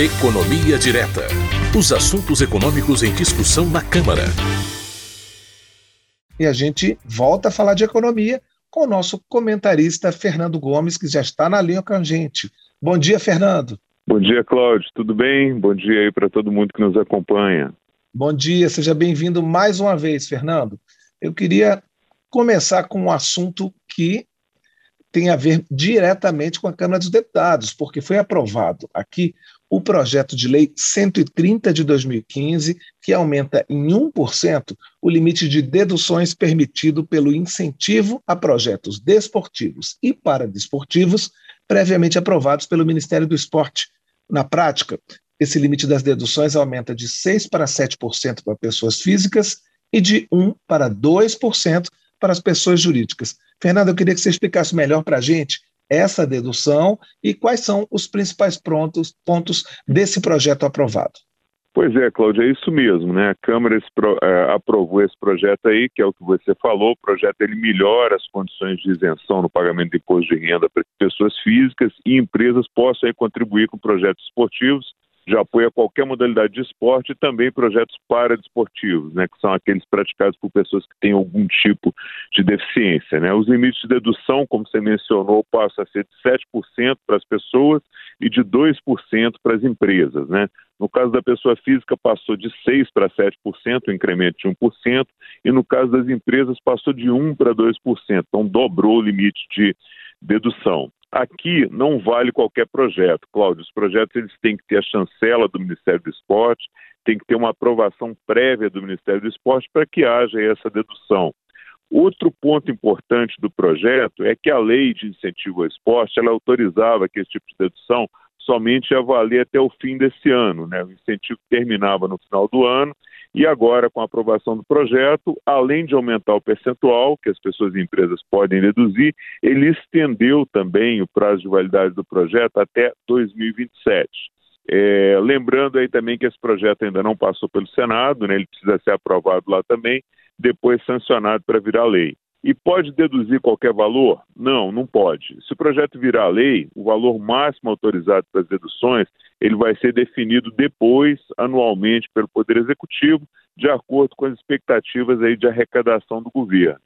Economia Direta. Os assuntos econômicos em discussão na Câmara. E a gente volta a falar de economia com o nosso comentarista Fernando Gomes, que já está na linha com a gente. Bom dia, Fernando. Bom dia, Cláudio. Tudo bem? Bom dia aí para todo mundo que nos acompanha. Bom dia, seja bem-vindo mais uma vez, Fernando. Eu queria começar com um assunto que tem a ver diretamente com a Câmara dos Deputados, porque foi aprovado aqui o projeto de lei 130 de 2015, que aumenta em 1% o limite de deduções permitido pelo incentivo a projetos desportivos e paradesportivos previamente aprovados pelo Ministério do Esporte. Na prática, esse limite das deduções aumenta de 6 para 7% para pessoas físicas e de 1 para 2% para as pessoas jurídicas. Fernando, eu queria que você explicasse melhor para a gente essa dedução e quais são os principais pontos, pontos desse projeto aprovado. Pois é, Cláudia, é isso mesmo, né? A Câmara é, aprovou esse projeto aí, que é o que você falou. O projeto ele melhora as condições de isenção no pagamento de imposto de renda para que pessoas físicas e empresas possam aí, contribuir com projetos esportivos de apoio a qualquer modalidade de esporte e também projetos paradesportivos, né, que são aqueles praticados por pessoas que têm algum tipo de deficiência. Né. Os limites de dedução, como você mencionou, passam a ser de 7% para as pessoas e de 2% para as empresas. Né. No caso da pessoa física, passou de 6% para 7%, um incremento de 1%, e no caso das empresas, passou de 1% para 2%, então dobrou o limite de dedução. Aqui não vale qualquer projeto, Cláudio. Os projetos eles têm que ter a chancela do Ministério do Esporte, tem que ter uma aprovação prévia do Ministério do Esporte para que haja essa dedução. Outro ponto importante do projeto é que a lei de incentivo ao esporte ela autorizava que esse tipo de dedução somente ia valer até o fim desse ano. Né? O incentivo terminava no final do ano e agora, com a aprovação do projeto, além de aumentar o percentual que as pessoas e empresas podem deduzir, ele estendeu também o prazo de validade do projeto até 2027. É, lembrando aí também que esse projeto ainda não passou pelo Senado, né, ele precisa ser aprovado lá também, depois sancionado para virar lei. E pode deduzir qualquer valor? Não, não pode. Se o projeto virar lei, o valor máximo autorizado para as deduções, ele vai ser definido depois, anualmente, pelo Poder Executivo, de acordo com as expectativas aí de arrecadação do governo.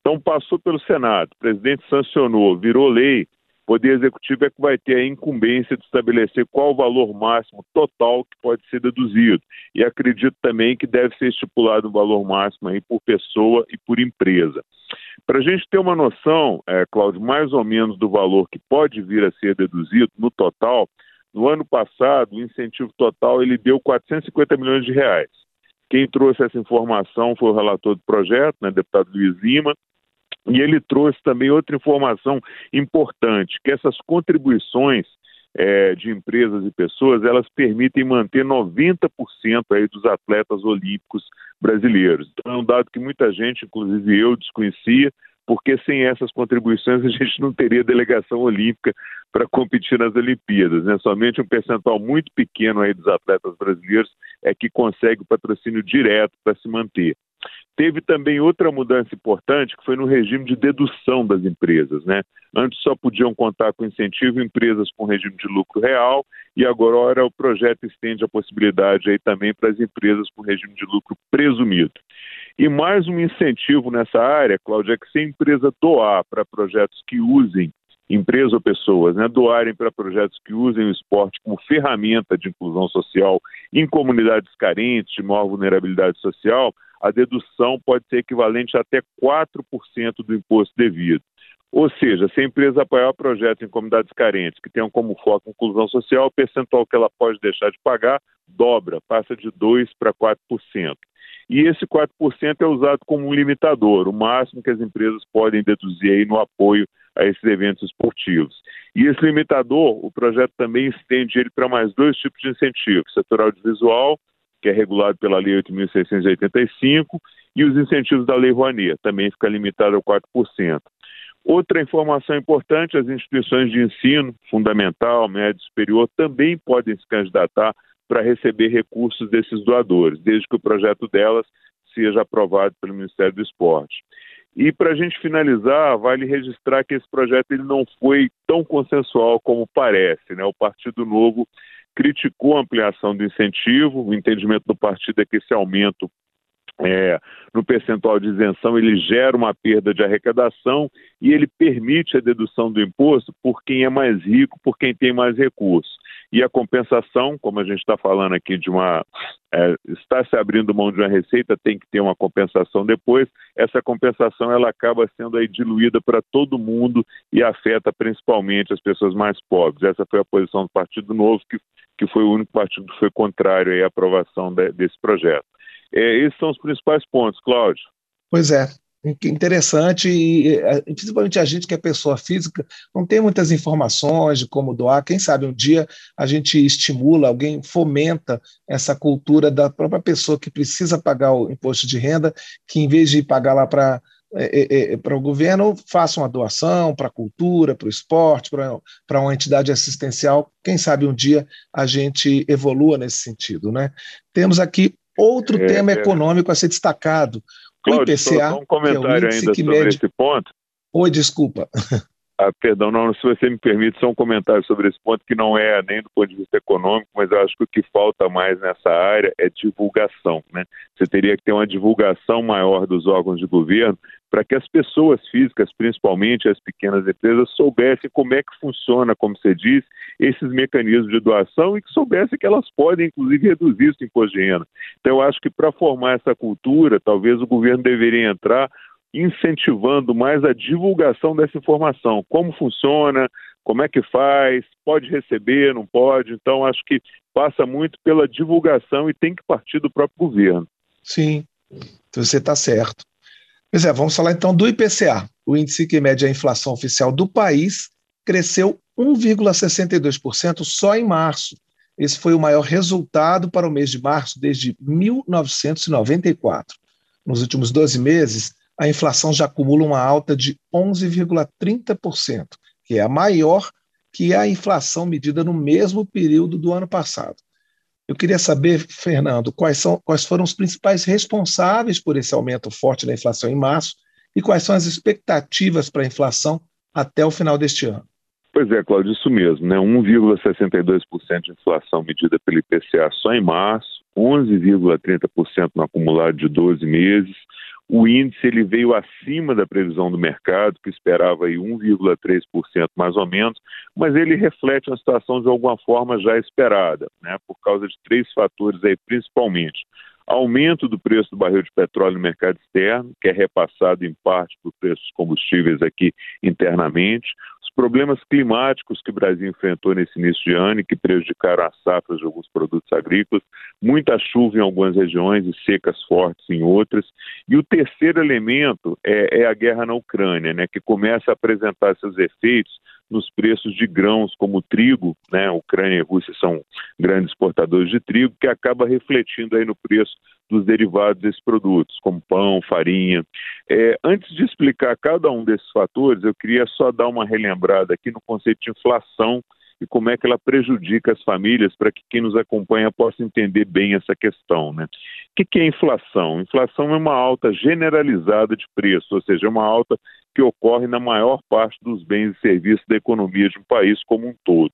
Então, passou pelo Senado, o presidente sancionou, virou lei, Poder Executivo é que vai ter a incumbência de estabelecer qual o valor máximo total que pode ser deduzido. E acredito também que deve ser estipulado um valor máximo aí por pessoa e por empresa. Para a gente ter uma noção, é, Cláudio, mais ou menos do valor que pode vir a ser deduzido no total, no ano passado, o incentivo total ele deu 450 milhões de reais. Quem trouxe essa informação foi o relator do projeto, né, deputado Luiz Lima, e ele trouxe também outra informação importante, que essas contribuições é, de empresas e pessoas, elas permitem manter 90% aí dos atletas olímpicos brasileiros. Então é um dado que muita gente, inclusive eu, desconhecia, porque sem essas contribuições a gente não teria delegação olímpica para competir nas Olimpíadas. Né? Somente um percentual muito pequeno aí dos atletas brasileiros é que consegue o patrocínio direto para se manter. Teve também outra mudança importante, que foi no regime de dedução das empresas. Né? Antes só podiam contar com incentivo empresas com regime de lucro real, e agora o projeto estende a possibilidade aí também para as empresas com regime de lucro presumido. E mais um incentivo nessa área, Cláudia, é que se a empresa doar para projetos que usem empresas ou pessoas, né, doarem para projetos que usem o esporte como ferramenta de inclusão social em comunidades carentes, de maior vulnerabilidade social, a dedução pode ser equivalente a até 4% do imposto devido. Ou seja, se a empresa apoiar projetos em comunidades carentes que tenham como foco inclusão social, o percentual que ela pode deixar de pagar dobra, passa de 2% para 4%. E esse 4% é usado como um limitador, o máximo que as empresas podem deduzir aí no apoio a esses eventos esportivos. E esse limitador, o projeto também estende ele para mais dois tipos de incentivos, setor audiovisual que é regulado pela Lei 8.685, e os incentivos da Lei Rouanet, também fica limitado ao 4%. Outra informação importante: as instituições de ensino fundamental, médio e superior também podem se candidatar para receber recursos desses doadores, desde que o projeto delas seja aprovado pelo Ministério do Esporte. E para a gente finalizar, vale registrar que esse projeto ele não foi tão consensual como parece. Né? O Partido Novo criticou a ampliação do incentivo, o entendimento do partido é que esse aumento é, no percentual de isenção, ele gera uma perda de arrecadação e ele permite a dedução do imposto por quem é mais rico, por quem tem mais recursos. E a compensação, como a gente está falando aqui de uma. É, está se abrindo mão de uma receita, tem que ter uma compensação depois. Essa compensação ela acaba sendo aí diluída para todo mundo e afeta principalmente as pessoas mais pobres. Essa foi a posição do Partido Novo, que, que foi o único partido que foi contrário à aprovação de, desse projeto. É, esses são os principais pontos, Cláudio. Pois é, interessante e principalmente a gente que é pessoa física não tem muitas informações de como doar. Quem sabe um dia a gente estimula, alguém fomenta essa cultura da própria pessoa que precisa pagar o imposto de renda, que em vez de pagar lá para é, é, é para o governo, faça uma doação para a cultura, para o esporte, para uma entidade assistencial. Quem sabe um dia a gente evolua nesse sentido. Né? Temos aqui Outro é, tema é. econômico a ser destacado. Cláudio, o IPCA, um comentário é ainda sobre mede... esse ponto. Oi, desculpa. Ah, perdão, não, se você me permite, só um comentário sobre esse ponto, que não é nem do ponto de vista econômico, mas eu acho que o que falta mais nessa área é divulgação. Né? Você teria que ter uma divulgação maior dos órgãos de governo para que as pessoas físicas, principalmente as pequenas empresas, soubessem como é que funciona, como você disse, esses mecanismos de doação e que soubessem que elas podem, inclusive, reduzir esse imposto de renda. Então, eu acho que para formar essa cultura, talvez o governo deveria entrar incentivando mais a divulgação dessa informação, como funciona, como é que faz, pode receber, não pode. Então, acho que passa muito pela divulgação e tem que partir do próprio governo. Sim, então você está certo. Pois é, vamos falar então do IPCA. O índice que mede a inflação oficial do país cresceu 1,62% só em março. Esse foi o maior resultado para o mês de março desde 1994. Nos últimos 12 meses, a inflação já acumula uma alta de 11,30%, que é a maior que a inflação medida no mesmo período do ano passado. Eu queria saber, Fernando, quais, são, quais foram os principais responsáveis por esse aumento forte da inflação em março e quais são as expectativas para a inflação até o final deste ano. Pois é, Cláudio, isso mesmo, né? 1,62% de inflação medida pelo IPCA só em março, 11,30% no acumulado de 12 meses, o índice ele veio acima da previsão do mercado, que esperava 1,3% mais ou menos, mas ele reflete uma situação de alguma forma já esperada, né, por causa de três fatores aí principalmente. Aumento do preço do barril de petróleo no mercado externo, que é repassado em parte por preços dos combustíveis aqui internamente, problemas climáticos que o Brasil enfrentou nesse início de ano e que prejudicaram as safras de alguns produtos agrícolas, muita chuva em algumas regiões e secas fortes em outras. E o terceiro elemento é, é a guerra na Ucrânia, né, que começa a apresentar seus efeitos nos preços de grãos como trigo, né? Ucrânia e Rússia são grandes exportadores de trigo, que acaba refletindo aí no preço dos derivados desses produtos, como pão, farinha. É, antes de explicar cada um desses fatores, eu queria só dar uma relembrada aqui no conceito de inflação e como é que ela prejudica as famílias para que quem nos acompanha possa entender bem essa questão. Né? O que é inflação? Inflação é uma alta generalizada de preço, ou seja, é uma alta que ocorre na maior parte dos bens e serviços da economia de um país como um todo.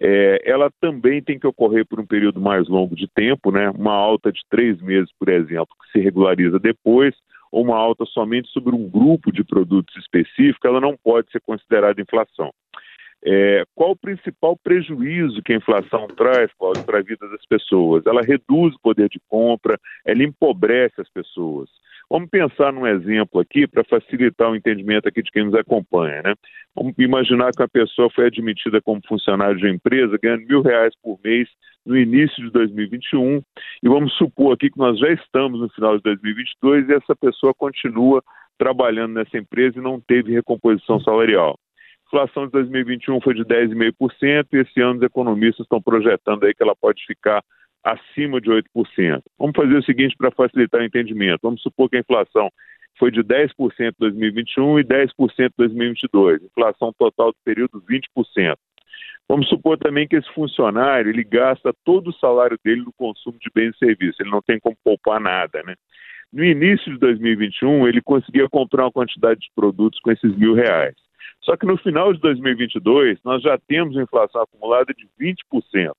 É, ela também tem que ocorrer por um período mais longo de tempo, né? uma alta de três meses, por exemplo, que se regulariza depois, ou uma alta somente sobre um grupo de produtos específico, ela não pode ser considerada inflação. É, qual o principal prejuízo que a inflação traz, para a vida das pessoas? Ela reduz o poder de compra, ela empobrece as pessoas. Vamos pensar num exemplo aqui para facilitar o entendimento aqui de quem nos acompanha. Né? Vamos imaginar que uma pessoa foi admitida como funcionário de uma empresa ganhando mil reais por mês no início de 2021 e vamos supor aqui que nós já estamos no final de 2022 e essa pessoa continua trabalhando nessa empresa e não teve recomposição salarial inflação de 2021 foi de 10,5% e esse ano os economistas estão projetando aí que ela pode ficar acima de 8%. Vamos fazer o seguinte para facilitar o entendimento. Vamos supor que a inflação foi de 10% em 2021 e 10% em 2022. Inflação total do período 20%. Vamos supor também que esse funcionário ele gasta todo o salário dele no consumo de bens e serviços. Ele não tem como poupar nada, né? No início de 2021 ele conseguia comprar uma quantidade de produtos com esses mil reais. Só que no final de 2022, nós já temos inflação acumulada de 20%.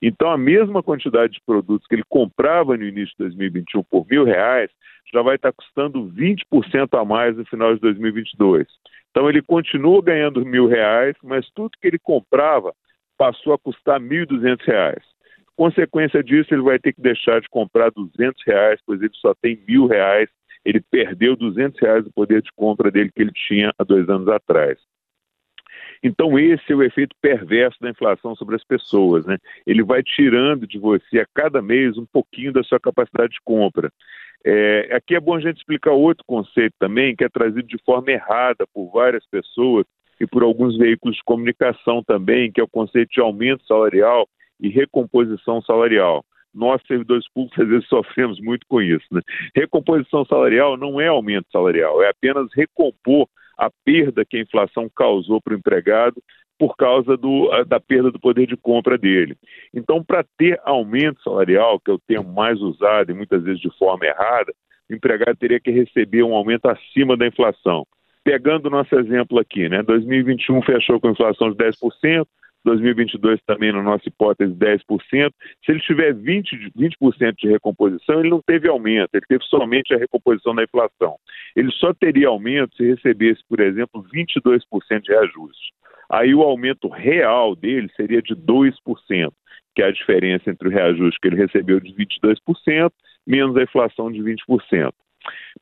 Então, a mesma quantidade de produtos que ele comprava no início de 2021 por mil reais, já vai estar custando 20% a mais no final de 2022. Então, ele continua ganhando mil reais, mas tudo que ele comprava passou a custar 1.200 reais. Consequência disso, ele vai ter que deixar de comprar 200 reais, pois ele só tem mil reais. Ele perdeu 200 reais do poder de compra dele que ele tinha há dois anos atrás. Então, esse é o efeito perverso da inflação sobre as pessoas. Né? Ele vai tirando de você a cada mês um pouquinho da sua capacidade de compra. É, aqui é bom a gente explicar outro conceito também, que é trazido de forma errada por várias pessoas e por alguns veículos de comunicação também, que é o conceito de aumento salarial e recomposição salarial. Nós, servidores públicos, às vezes sofremos muito com isso. Né? Recomposição salarial não é aumento salarial, é apenas recompor a perda que a inflação causou para o empregado por causa do, da perda do poder de compra dele. Então, para ter aumento salarial, que é o termo mais usado e muitas vezes de forma errada, o empregado teria que receber um aumento acima da inflação. Pegando o nosso exemplo aqui, né? 2021 fechou com inflação de 10%, 2022 também, na nossa hipótese, 10%. Se ele tiver 20%, 20 de recomposição, ele não teve aumento, ele teve somente a recomposição da inflação. Ele só teria aumento se recebesse, por exemplo, 22% de reajuste. Aí o aumento real dele seria de 2%, que é a diferença entre o reajuste que ele recebeu de 22% menos a inflação de 20%.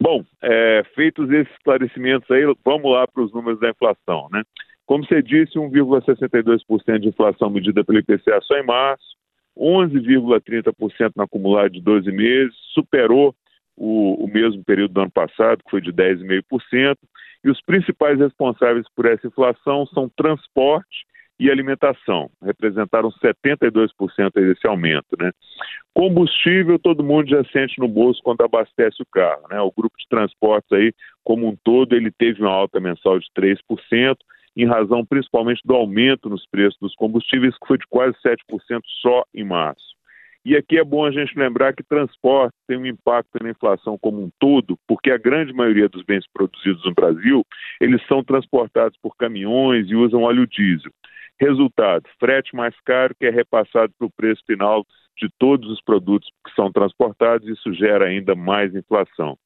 Bom, é, feitos esses esclarecimentos aí, vamos lá para os números da inflação, né? Como você disse, 1,62% de inflação medida pelo IPCA só em março, 11,30% no acumulado de 12 meses, superou o, o, mesmo período do ano passado, que foi de 10,5%, e os principais responsáveis por essa inflação são transporte e alimentação, representaram 72% desse aumento. Né? Combustível, todo mundo já sente no bolso quando abastece o carro. Né? O grupo de transportes aí, como um todo, ele teve uma alta mensal de 3%, em razão principalmente do aumento nos preços dos combustíveis, que foi de quase 7% só em março. E aqui é bom a gente lembrar que transporte tem um impacto na inflação como um todo, porque a grande maioria dos bens produzidos no Brasil, eles são transportados por caminhões e usam óleo diesel. Resultado, frete mais caro que é repassado para o preço final de todos os produtos que são transportados, isso gera ainda mais inflação.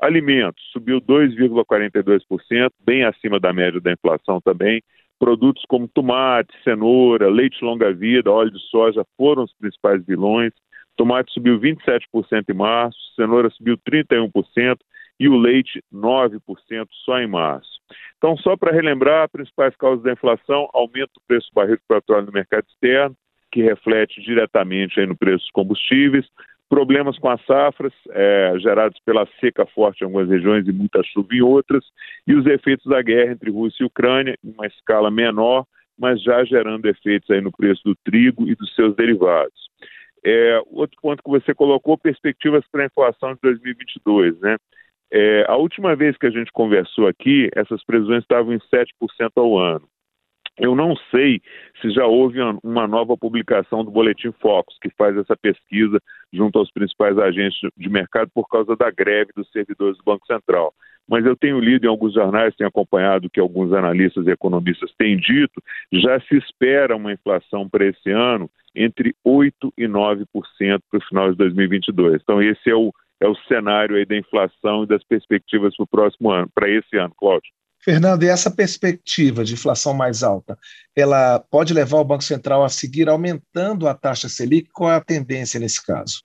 Alimentos subiu 2,42%, bem acima da média da inflação também. Produtos como tomate, cenoura, leite longa-vida, óleo de soja foram os principais vilões. Tomate subiu 27% em março, cenoura subiu 31% e o leite 9% só em março. Então, só para relembrar, principais causas da inflação, aumento do preço do barril de petróleo no mercado externo, que reflete diretamente no preço dos combustíveis, problemas com as safras, é, gerados pela seca forte em algumas regiões e muita chuva em outras, e os efeitos da guerra entre Rússia e Ucrânia, em uma escala menor, mas já gerando efeitos aí no preço do trigo e dos seus derivados. É, outro ponto que você colocou, perspectivas para a inflação de 2022, né? É, a última vez que a gente conversou aqui, essas previsões estavam em 7% ao ano. Eu não sei se já houve uma nova publicação do Boletim Focus, que faz essa pesquisa junto aos principais agentes de mercado por causa da greve dos servidores do Banco Central. Mas eu tenho lido em alguns jornais, tenho acompanhado o que alguns analistas e economistas têm dito, já se espera uma inflação para esse ano entre 8% e 9% para o final de 2022. Então, esse é o, é o cenário aí da inflação e das perspectivas para o próximo ano, para esse ano, Cláudio. Fernando, e essa perspectiva de inflação mais alta, ela pode levar o Banco Central a seguir aumentando a taxa Selic? Qual é a tendência nesse caso?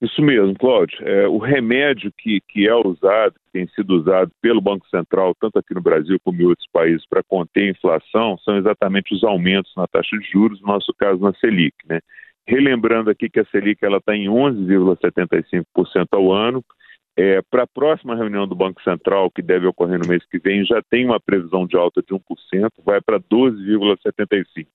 Isso mesmo, Cláudio. É, o remédio que, que é usado, que tem sido usado pelo Banco Central, tanto aqui no Brasil como em outros países, para conter a inflação, são exatamente os aumentos na taxa de juros, no nosso caso na Selic. Né? Relembrando aqui que a Selic está em 11,75% ao ano, é, Para a próxima reunião do Banco Central, que deve ocorrer no mês que vem, já tem uma previsão de alta de 1%, vai para 12,75%.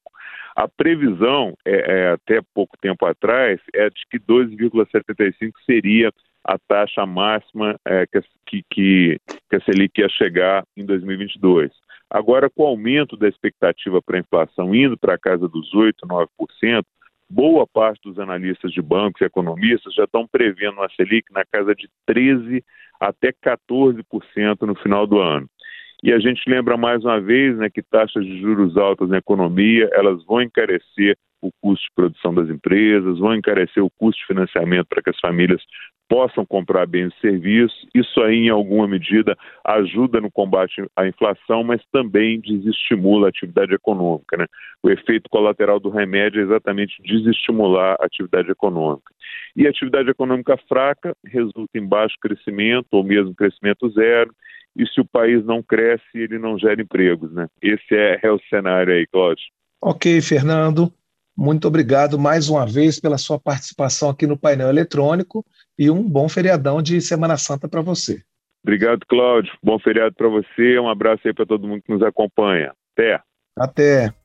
A previsão, é, é, até pouco tempo atrás, é de que 12,75% seria a taxa máxima é, que, que, que a Selic ia chegar em 2022. Agora, com o aumento da expectativa para a inflação indo para a casa dos 8%, 9%, boa parte dos analistas de bancos e economistas já estão prevendo uma Selic na casa de 13% até 14% no final do ano. E a gente lembra mais uma vez né, que taxas de juros altas na economia elas vão encarecer o custo de produção das empresas, vão encarecer o custo de financiamento para que as famílias possam comprar bens e serviços. Isso aí, em alguma medida, ajuda no combate à inflação, mas também desestimula a atividade econômica. Né? O efeito colateral do remédio é exatamente desestimular a atividade econômica. E a atividade econômica fraca resulta em baixo crescimento ou mesmo crescimento zero. E se o país não cresce, ele não gera empregos. Né? Esse é, é o cenário aí, Cláudio. Ok, Fernando. Muito obrigado mais uma vez pela sua participação aqui no painel eletrônico e um bom feriadão de Semana Santa para você. Obrigado, Cláudio. Bom feriado para você. Um abraço aí para todo mundo que nos acompanha. Até. Até.